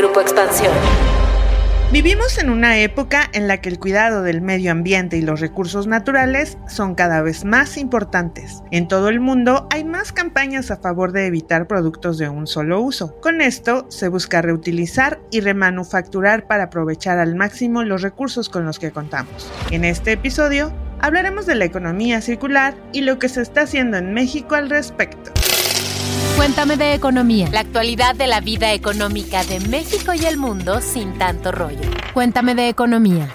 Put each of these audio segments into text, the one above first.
Grupo Expansión. Vivimos en una época en la que el cuidado del medio ambiente y los recursos naturales son cada vez más importantes. En todo el mundo hay más campañas a favor de evitar productos de un solo uso. Con esto se busca reutilizar y remanufacturar para aprovechar al máximo los recursos con los que contamos. En este episodio hablaremos de la economía circular y lo que se está haciendo en México al respecto. Cuéntame de economía. La actualidad de la vida económica de México y el mundo sin tanto rollo. Cuéntame de economía.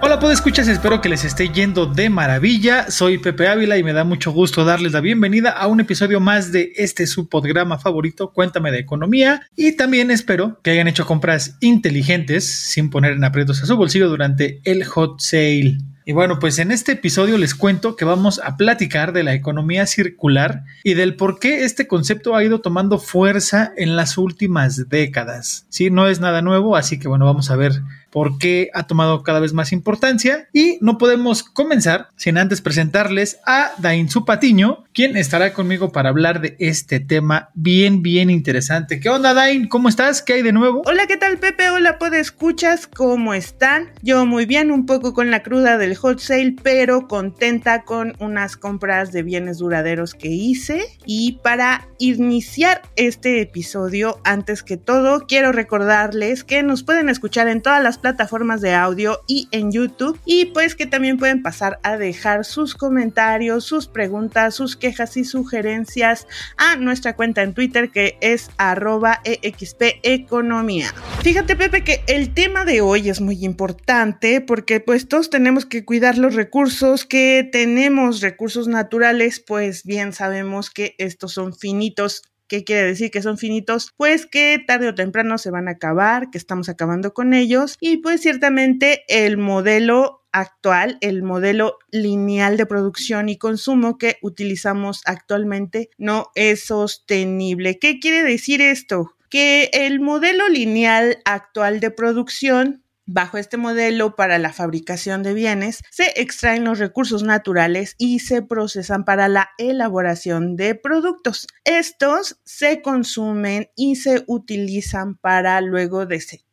Hola, pues escuchas, espero que les esté yendo de maravilla. Soy Pepe Ávila y me da mucho gusto darles la bienvenida a un episodio más de este su programa favorito, Cuéntame de Economía. Y también espero que hayan hecho compras inteligentes sin poner en aprietos a su bolsillo durante el hot sale. Y bueno, pues en este episodio les cuento que vamos a platicar de la economía circular y del por qué este concepto ha ido tomando fuerza en las últimas décadas. Sí, no es nada nuevo, así que bueno, vamos a ver por qué ha tomado cada vez más importancia y no podemos comenzar sin antes presentarles a Dainzu Patiño, quien estará conmigo para hablar de este tema bien, bien interesante. ¿Qué onda, Dain? ¿Cómo estás? ¿Qué hay de nuevo? Hola, ¿qué tal, Pepe? Hola, escuchas? ¿Cómo están? Yo muy bien, un poco con la cruda del hot sale, pero contenta con unas compras de bienes duraderos que hice. Y para iniciar este episodio, antes que todo, quiero recordarles que nos pueden escuchar en todas las plataformas de audio y en YouTube. Y pues que también pueden pasar a dejar sus comentarios, sus preguntas, sus quejas y sugerencias a nuestra cuenta en Twitter que es arroba expeconomía. Fíjate Pepe que el tema de hoy es muy importante porque pues todos tenemos que cuidar los recursos que tenemos, recursos naturales, pues bien sabemos que estos son finitos ¿Qué quiere decir que son finitos? Pues que tarde o temprano se van a acabar, que estamos acabando con ellos y pues ciertamente el modelo actual, el modelo lineal de producción y consumo que utilizamos actualmente no es sostenible. ¿Qué quiere decir esto? Que el modelo lineal actual de producción Bajo este modelo para la fabricación de bienes, se extraen los recursos naturales y se procesan para la elaboración de productos. Estos se consumen y se utilizan para luego desechar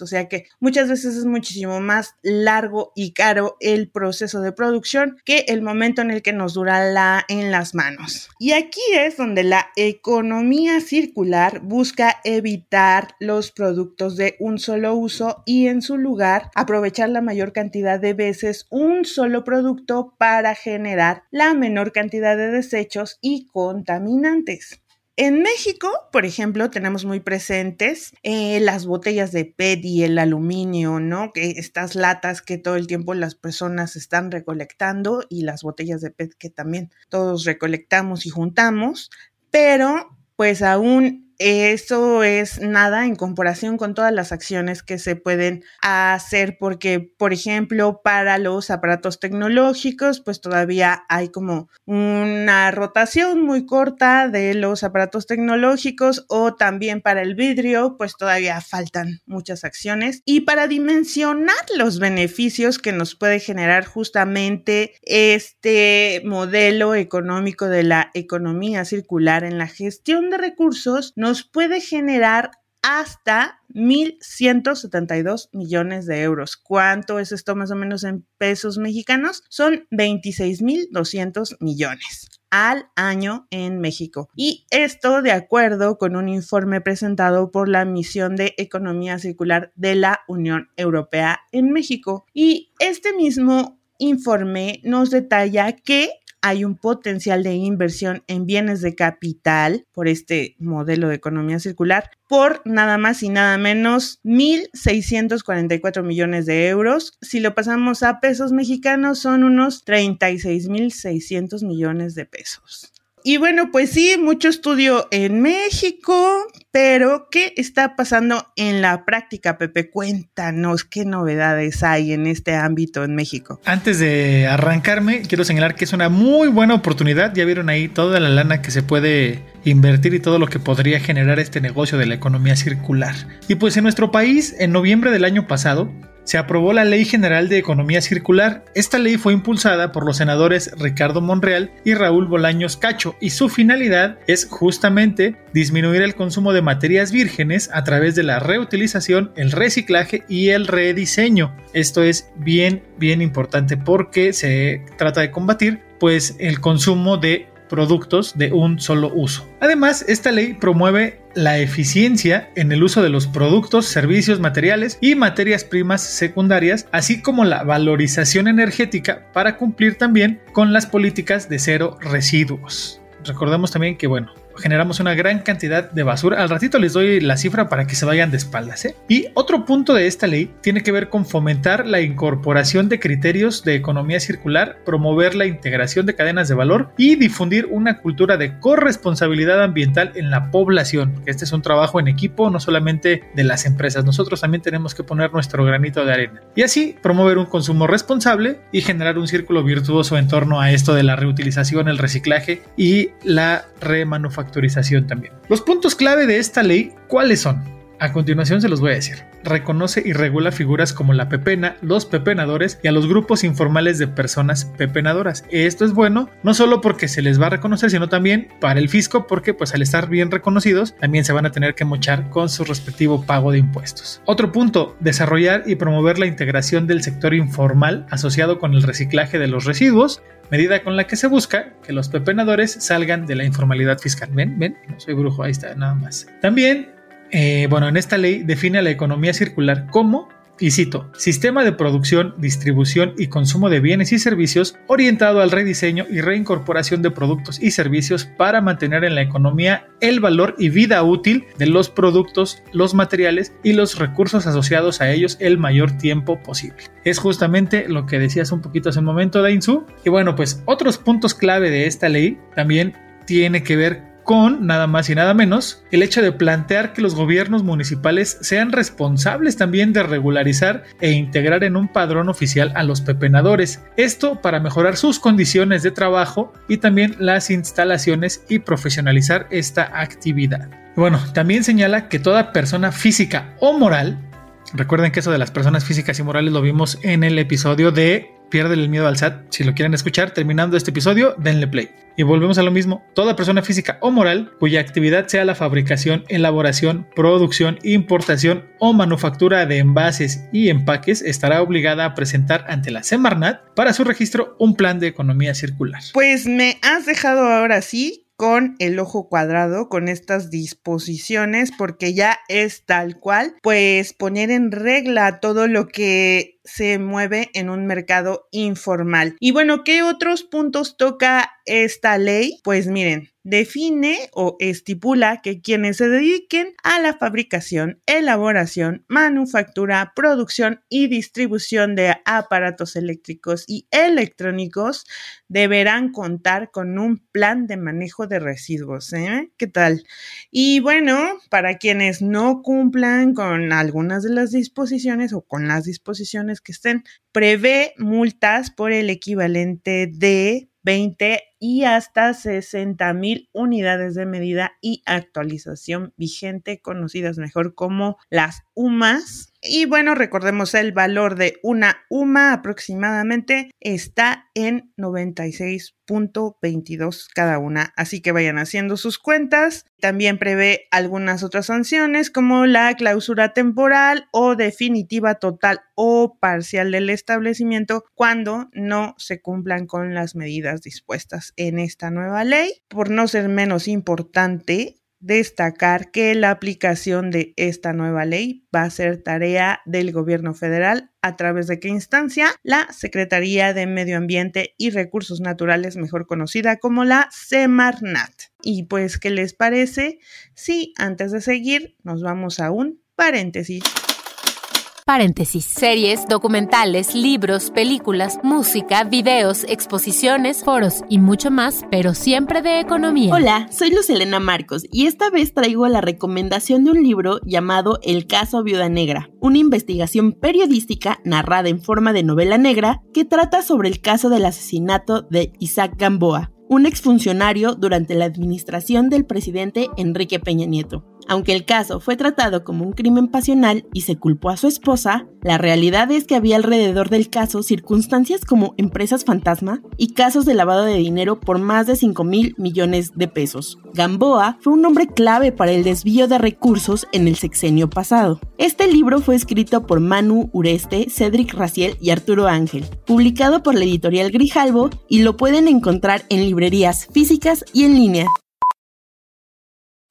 o sea que muchas veces es muchísimo más largo y caro el proceso de producción que el momento en el que nos dura la en las manos. Y aquí es donde la economía circular busca evitar los productos de un solo uso y en su lugar aprovechar la mayor cantidad de veces un solo producto para generar la menor cantidad de desechos y contaminantes. En México, por ejemplo, tenemos muy presentes eh, las botellas de PET y el aluminio, ¿no? Que estas latas que todo el tiempo las personas están recolectando y las botellas de PET que también todos recolectamos y juntamos, pero pues aún eso es nada en comparación con todas las acciones que se pueden hacer porque, por ejemplo, para los aparatos tecnológicos, pues todavía hay como una rotación muy corta de los aparatos tecnológicos o también para el vidrio, pues todavía faltan muchas acciones. Y para dimensionar los beneficios que nos puede generar justamente este modelo económico de la economía circular en la gestión de recursos, nos puede generar hasta 1.172 millones de euros. ¿Cuánto es esto más o menos en pesos mexicanos? Son 26.200 millones al año en México. Y esto de acuerdo con un informe presentado por la Misión de Economía Circular de la Unión Europea en México. Y este mismo informe nos detalla que hay un potencial de inversión en bienes de capital por este modelo de economía circular por nada más y nada menos 1.644 millones de euros. Si lo pasamos a pesos mexicanos son unos 36.600 millones de pesos. Y bueno, pues sí, mucho estudio en México, pero ¿qué está pasando en la práctica, Pepe? Cuéntanos qué novedades hay en este ámbito en México. Antes de arrancarme, quiero señalar que es una muy buena oportunidad. Ya vieron ahí toda la lana que se puede invertir y todo lo que podría generar este negocio de la economía circular. Y pues en nuestro país, en noviembre del año pasado, se aprobó la Ley General de Economía Circular. Esta ley fue impulsada por los senadores Ricardo Monreal y Raúl Bolaños Cacho y su finalidad es justamente disminuir el consumo de materias vírgenes a través de la reutilización, el reciclaje y el rediseño. Esto es bien, bien importante porque se trata de combatir pues el consumo de productos de un solo uso. Además, esta ley promueve la eficiencia en el uso de los productos, servicios, materiales y materias primas secundarias, así como la valorización energética para cumplir también con las políticas de cero residuos. Recordemos también que, bueno, generamos una gran cantidad de basura. Al ratito les doy la cifra para que se vayan de espaldas. ¿eh? Y otro punto de esta ley tiene que ver con fomentar la incorporación de criterios de economía circular, promover la integración de cadenas de valor y difundir una cultura de corresponsabilidad ambiental en la población. Este es un trabajo en equipo, no solamente de las empresas. Nosotros también tenemos que poner nuestro granito de arena. Y así promover un consumo responsable y generar un círculo virtuoso en torno a esto de la reutilización, el reciclaje y la remanufactura también. Los puntos clave de esta ley, ¿cuáles son? A continuación se los voy a decir. Reconoce y regula figuras como la pepena, los pepenadores y a los grupos informales de personas pepenadoras. Esto es bueno no solo porque se les va a reconocer, sino también para el fisco porque pues al estar bien reconocidos también se van a tener que mochar con su respectivo pago de impuestos. Otro punto, desarrollar y promover la integración del sector informal asociado con el reciclaje de los residuos, medida con la que se busca que los pepenadores salgan de la informalidad fiscal. Ven, ven, no soy brujo, ahí está, nada más. También, eh, bueno, en esta ley define la economía circular como y cito, sistema de producción, distribución y consumo de bienes y servicios orientado al rediseño y reincorporación de productos y servicios para mantener en la economía el valor y vida útil de los productos, los materiales y los recursos asociados a ellos el mayor tiempo posible. Es justamente lo que decías un poquito hace un momento, Dainzu. Y bueno, pues otros puntos clave de esta ley también tiene que ver con nada más y nada menos el hecho de plantear que los gobiernos municipales sean responsables también de regularizar e integrar en un padrón oficial a los pepenadores. Esto para mejorar sus condiciones de trabajo y también las instalaciones y profesionalizar esta actividad. Bueno, también señala que toda persona física o moral Recuerden que eso de las personas físicas y morales lo vimos en el episodio de Pierde el miedo al SAT. Si lo quieren escuchar, terminando este episodio, denle play. Y volvemos a lo mismo. Toda persona física o moral cuya actividad sea la fabricación, elaboración, producción, importación o manufactura de envases y empaques estará obligada a presentar ante la Semarnat para su registro un plan de economía circular. Pues me has dejado ahora sí con el ojo cuadrado, con estas disposiciones, porque ya es tal cual, pues poner en regla todo lo que se mueve en un mercado informal. Y bueno, ¿qué otros puntos toca esta ley? Pues miren, define o estipula que quienes se dediquen a la fabricación, elaboración, manufactura, producción y distribución de aparatos eléctricos y electrónicos deberán contar con un plan de manejo de residuos. ¿eh? ¿Qué tal? Y bueno, para quienes no cumplan con algunas de las disposiciones o con las disposiciones que estén, prevé multas por el equivalente de 20 y hasta 60 mil unidades de medida y actualización vigente, conocidas mejor como las UMAS. Y bueno, recordemos el valor de una UMA aproximadamente está en 96.22 cada una. Así que vayan haciendo sus cuentas. También prevé algunas otras sanciones como la clausura temporal o definitiva total o parcial del establecimiento cuando no se cumplan con las medidas dispuestas en esta nueva ley. Por no ser menos importante, destacar que la aplicación de esta nueva ley va a ser tarea del gobierno federal a través de qué instancia? La Secretaría de Medio Ambiente y Recursos Naturales, mejor conocida como la Semarnat. Y pues, ¿qué les parece? Si antes de seguir nos vamos a un paréntesis. Paréntesis. Series, documentales, libros, películas, música, videos, exposiciones, foros y mucho más, pero siempre de economía. Hola, soy Luz Elena Marcos y esta vez traigo la recomendación de un libro llamado El caso Viuda Negra, una investigación periodística narrada en forma de novela negra que trata sobre el caso del asesinato de Isaac Gamboa, un exfuncionario durante la administración del presidente Enrique Peña Nieto. Aunque el caso fue tratado como un crimen pasional y se culpó a su esposa, la realidad es que había alrededor del caso circunstancias como empresas fantasma y casos de lavado de dinero por más de 5 mil millones de pesos. Gamboa fue un hombre clave para el desvío de recursos en el sexenio pasado. Este libro fue escrito por Manu Ureste, Cedric Raciel y Arturo Ángel, publicado por la editorial Grijalvo y lo pueden encontrar en librerías físicas y en línea.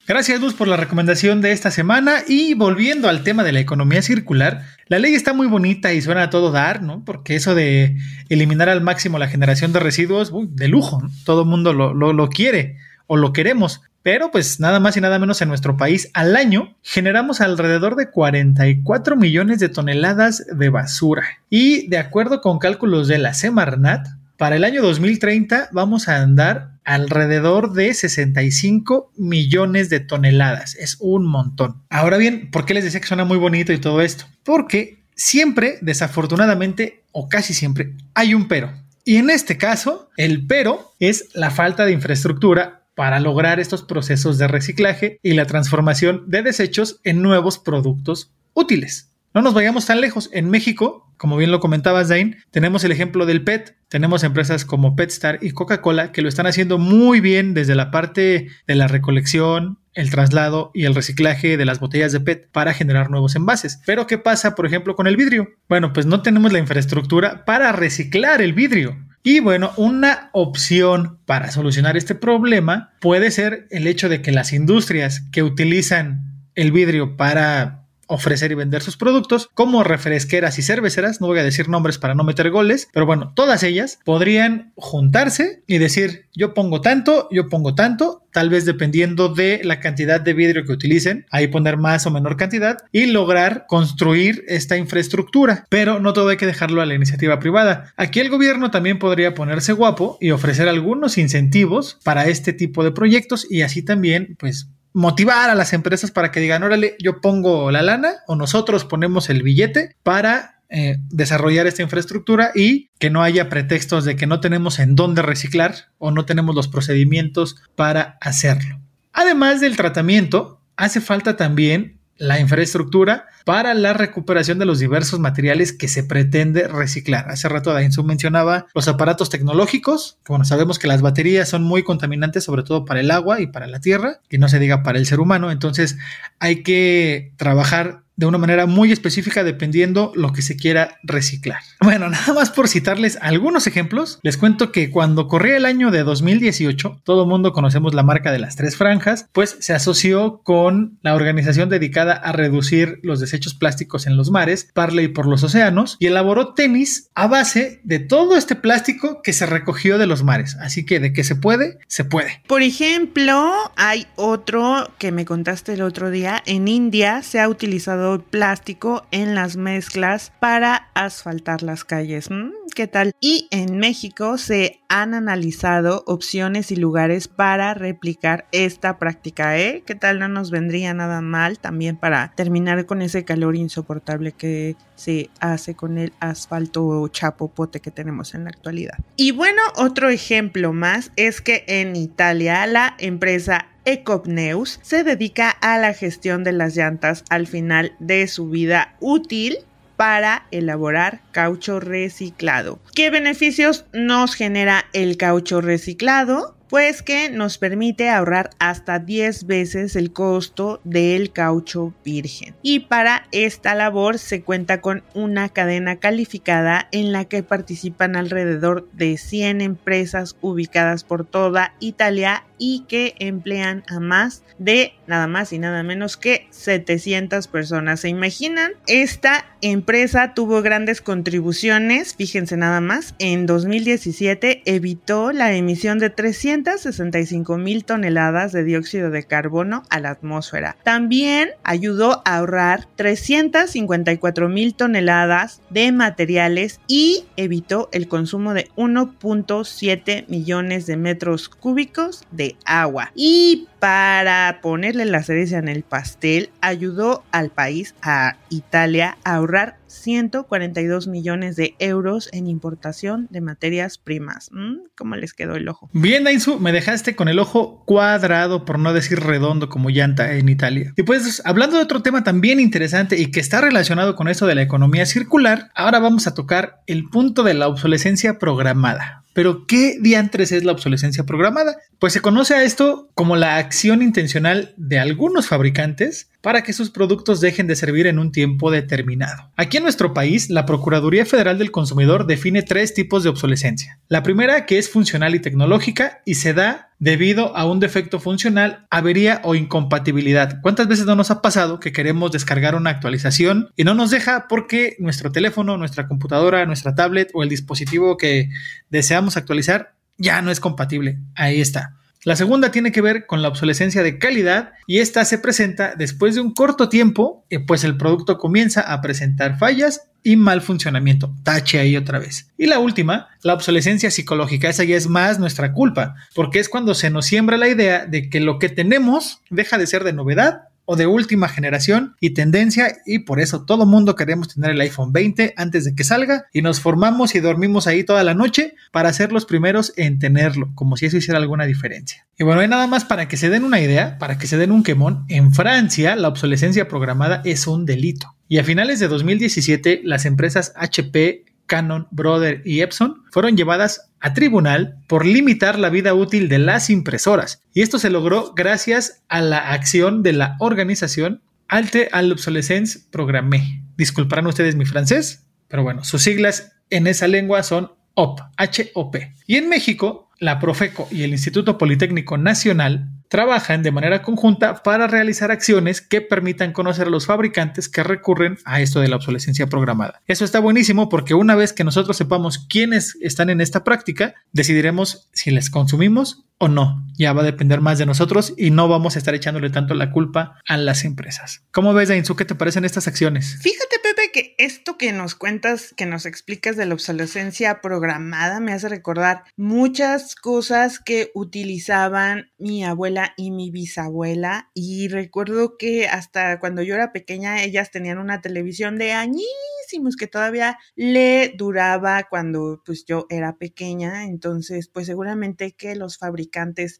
Gracias Luz por la recomendación de esta semana. Y volviendo al tema de la economía circular, la ley está muy bonita y suena a todo dar, ¿no? Porque eso de eliminar al máximo la generación de residuos, uy, de lujo, todo el mundo lo, lo quiere o lo queremos, pero pues nada más y nada menos en nuestro país al año generamos alrededor de 44 millones de toneladas de basura. Y de acuerdo con cálculos de la Semarnat, para el año 2030 vamos a andar alrededor de 65 millones de toneladas. Es un montón. Ahora bien, ¿por qué les decía que suena muy bonito y todo esto? Porque siempre, desafortunadamente, o casi siempre, hay un pero. Y en este caso, el pero es la falta de infraestructura para lograr estos procesos de reciclaje y la transformación de desechos en nuevos productos útiles. No nos vayamos tan lejos. En México, como bien lo comentabas, Dane, tenemos el ejemplo del PET. Tenemos empresas como PetStar y Coca-Cola que lo están haciendo muy bien desde la parte de la recolección, el traslado y el reciclaje de las botellas de PET para generar nuevos envases. Pero ¿qué pasa, por ejemplo, con el vidrio? Bueno, pues no tenemos la infraestructura para reciclar el vidrio. Y bueno, una opción para solucionar este problema puede ser el hecho de que las industrias que utilizan el vidrio para ofrecer y vender sus productos, como refresqueras y cerveceras, no voy a decir nombres para no meter goles, pero bueno, todas ellas podrían juntarse y decir, yo pongo tanto, yo pongo tanto, tal vez dependiendo de la cantidad de vidrio que utilicen, ahí poner más o menor cantidad y lograr construir esta infraestructura, pero no todo hay que dejarlo a la iniciativa privada. Aquí el gobierno también podría ponerse guapo y ofrecer algunos incentivos para este tipo de proyectos y así también pues motivar a las empresas para que digan, órale, yo pongo la lana o nosotros ponemos el billete para eh, desarrollar esta infraestructura y que no haya pretextos de que no tenemos en dónde reciclar o no tenemos los procedimientos para hacerlo. Además del tratamiento, hace falta también la infraestructura para la recuperación de los diversos materiales que se pretende reciclar. Hace rato Dainzú mencionaba los aparatos tecnológicos, bueno, sabemos que las baterías son muy contaminantes, sobre todo para el agua y para la tierra, y no se diga para el ser humano, entonces hay que trabajar de una manera muy específica dependiendo lo que se quiera reciclar. Bueno, nada más por citarles algunos ejemplos, les cuento que cuando corría el año de 2018, todo mundo conocemos la marca de las tres franjas, pues se asoció con la organización dedicada a reducir los desechos plásticos en los mares, Parley por los océanos, y elaboró tenis a base de todo este plástico que se recogió de los mares. Así que de que se puede, se puede. Por ejemplo, hay otro que me contaste el otro día, en India se ha utilizado plástico en las mezclas para asfaltar las calles. Mm, ¿Qué tal? Y en México se han analizado opciones y lugares para replicar esta práctica, ¿eh? ¿Qué tal? No nos vendría nada mal también para terminar con ese calor insoportable que se hace con el asfalto chapopote que tenemos en la actualidad. Y bueno, otro ejemplo más es que en Italia la empresa Ecopneus se dedica a la gestión de las llantas al final de su vida útil para elaborar caucho reciclado. ¿Qué beneficios nos genera el caucho reciclado? pues que nos permite ahorrar hasta 10 veces el costo del caucho virgen. Y para esta labor se cuenta con una cadena calificada en la que participan alrededor de 100 empresas ubicadas por toda Italia y que emplean a más de nada más y nada menos que 700 personas. ¿Se imaginan? Esta empresa tuvo grandes contribuciones, fíjense nada más, en 2017 evitó la emisión de 300 365 mil toneladas de dióxido de carbono a la atmósfera. También ayudó a ahorrar 354 mil toneladas de materiales y evitó el consumo de 1.7 millones de metros cúbicos de agua. Y para ponerle la cereza en el pastel, ayudó al país, a Italia, a ahorrar 142 millones de euros en importación de materias primas. Mm, ¿Cómo les quedó el ojo? Bien, Dainzu, me dejaste con el ojo cuadrado, por no decir redondo como llanta en Italia. Y pues, hablando de otro tema también interesante y que está relacionado con esto de la economía circular, ahora vamos a tocar el punto de la obsolescencia programada. Pero, ¿qué diantres es la obsolescencia programada? Pues se conoce a esto como la acción intencional de algunos fabricantes para que sus productos dejen de servir en un tiempo determinado. Aquí en nuestro país, la Procuraduría Federal del Consumidor define tres tipos de obsolescencia. La primera, que es funcional y tecnológica, y se da debido a un defecto funcional, avería o incompatibilidad. ¿Cuántas veces no nos ha pasado que queremos descargar una actualización y no nos deja porque nuestro teléfono, nuestra computadora, nuestra tablet o el dispositivo que deseamos actualizar ya no es compatible? Ahí está. La segunda tiene que ver con la obsolescencia de calidad y esta se presenta después de un corto tiempo, y pues el producto comienza a presentar fallas y mal funcionamiento. Tache ahí otra vez. Y la última, la obsolescencia psicológica. Esa ya es más nuestra culpa, porque es cuando se nos siembra la idea de que lo que tenemos deja de ser de novedad o de última generación y tendencia y por eso todo mundo queremos tener el iPhone 20 antes de que salga y nos formamos y dormimos ahí toda la noche para ser los primeros en tenerlo, como si eso hiciera alguna diferencia. Y bueno, hay nada más para que se den una idea, para que se den un quemón, en Francia la obsolescencia programada es un delito. Y a finales de 2017 las empresas HP, Canon, Brother y Epson fueron llevadas a tribunal por limitar la vida útil de las impresoras. Y esto se logró gracias a la acción de la organización Alte à l'obsolescence Programmée. Disculparán ustedes mi francés, pero bueno, sus siglas en esa lengua son OP, H-O-P. Y en México, la Profeco y el Instituto Politécnico Nacional trabajan de manera conjunta para realizar acciones que permitan conocer a los fabricantes que recurren a esto de la obsolescencia programada. Eso está buenísimo porque una vez que nosotros sepamos quiénes están en esta práctica, decidiremos si les consumimos o no. Ya va a depender más de nosotros y no vamos a estar echándole tanto la culpa a las empresas. ¿Cómo ves, Dainzu? ¿Qué te parecen estas acciones? Fíjate, Pepe, que esto que nos cuentas, que nos explicas de la obsolescencia programada, me hace recordar muchas cosas que utilizaban mi abuela y mi bisabuela. Y recuerdo que hasta cuando yo era pequeña, ellas tenían una televisión de añísimos que todavía le duraba cuando pues yo era pequeña. Entonces, pues seguramente que los fabricantes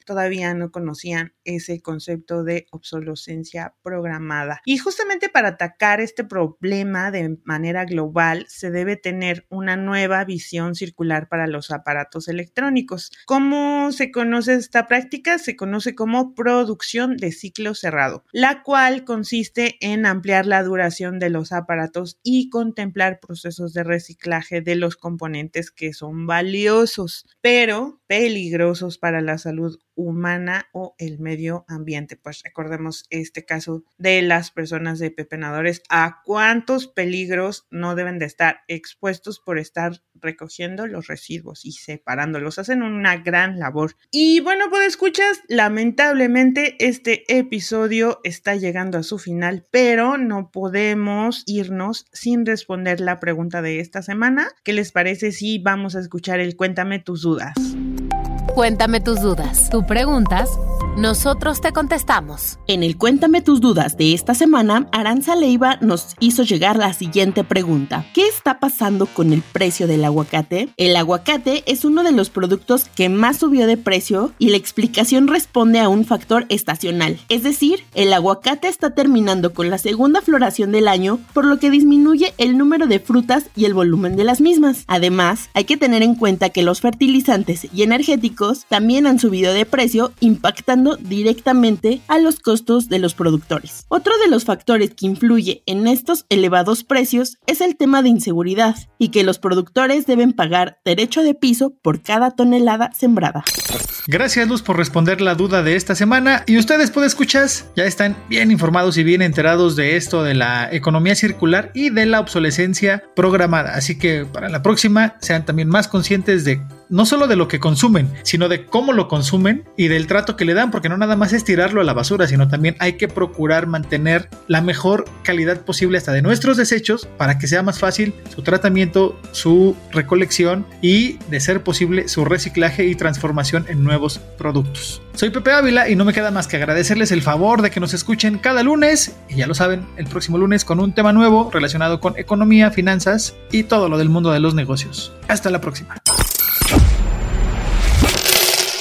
todavía no conocían ese concepto de obsolescencia programada. Y justamente para atacar este problema de manera global se debe tener una nueva visión circular para los aparatos electrónicos. ¿Cómo se conoce esta práctica? Se conoce como producción de ciclo cerrado, la cual consiste en ampliar la duración de los aparatos y contemplar procesos de reciclaje de los componentes que son valiosos, pero peligrosos para la salud humana o el medio ambiente. Pues recordemos este caso de las personas de pepenadores, a cuántos peligros no deben de estar expuestos por estar recogiendo los residuos y separándolos. Hacen una gran labor. Y bueno, pues escuchas, lamentablemente este episodio está llegando a su final, pero no podemos irnos sin responder la pregunta de esta semana. ¿Qué les parece si vamos a escuchar el Cuéntame tus dudas? Cuéntame tus dudas. Tú preguntas, nosotros te contestamos. En el Cuéntame tus dudas de esta semana, Aranza Leiva nos hizo llegar la siguiente pregunta. ¿Qué está pasando con el precio del aguacate? El aguacate es uno de los productos que más subió de precio y la explicación responde a un factor estacional. Es decir, el aguacate está terminando con la segunda floración del año, por lo que disminuye el número de frutas y el volumen de las mismas. Además, hay que tener en cuenta que los fertilizantes y energéticos también han subido de precio, impactando directamente a los costos de los productores. Otro de los factores que influye en estos elevados precios es el tema de inseguridad y que los productores deben pagar derecho de piso por cada tonelada sembrada. Gracias Luz por responder la duda de esta semana y ustedes pueden escuchar ya están bien informados y bien enterados de esto de la economía circular y de la obsolescencia programada. Así que para la próxima sean también más conscientes de no solo de lo que consumen, sino de cómo lo consumen y del trato que le dan, porque no nada más es tirarlo a la basura, sino también hay que procurar mantener la mejor calidad posible hasta de nuestros desechos para que sea más fácil su tratamiento, su recolección y de ser posible su reciclaje y transformación en nuevos productos. Soy Pepe Ávila y no me queda más que agradecerles el favor de que nos escuchen cada lunes y ya lo saben, el próximo lunes con un tema nuevo relacionado con economía, finanzas y todo lo del mundo de los negocios. Hasta la próxima.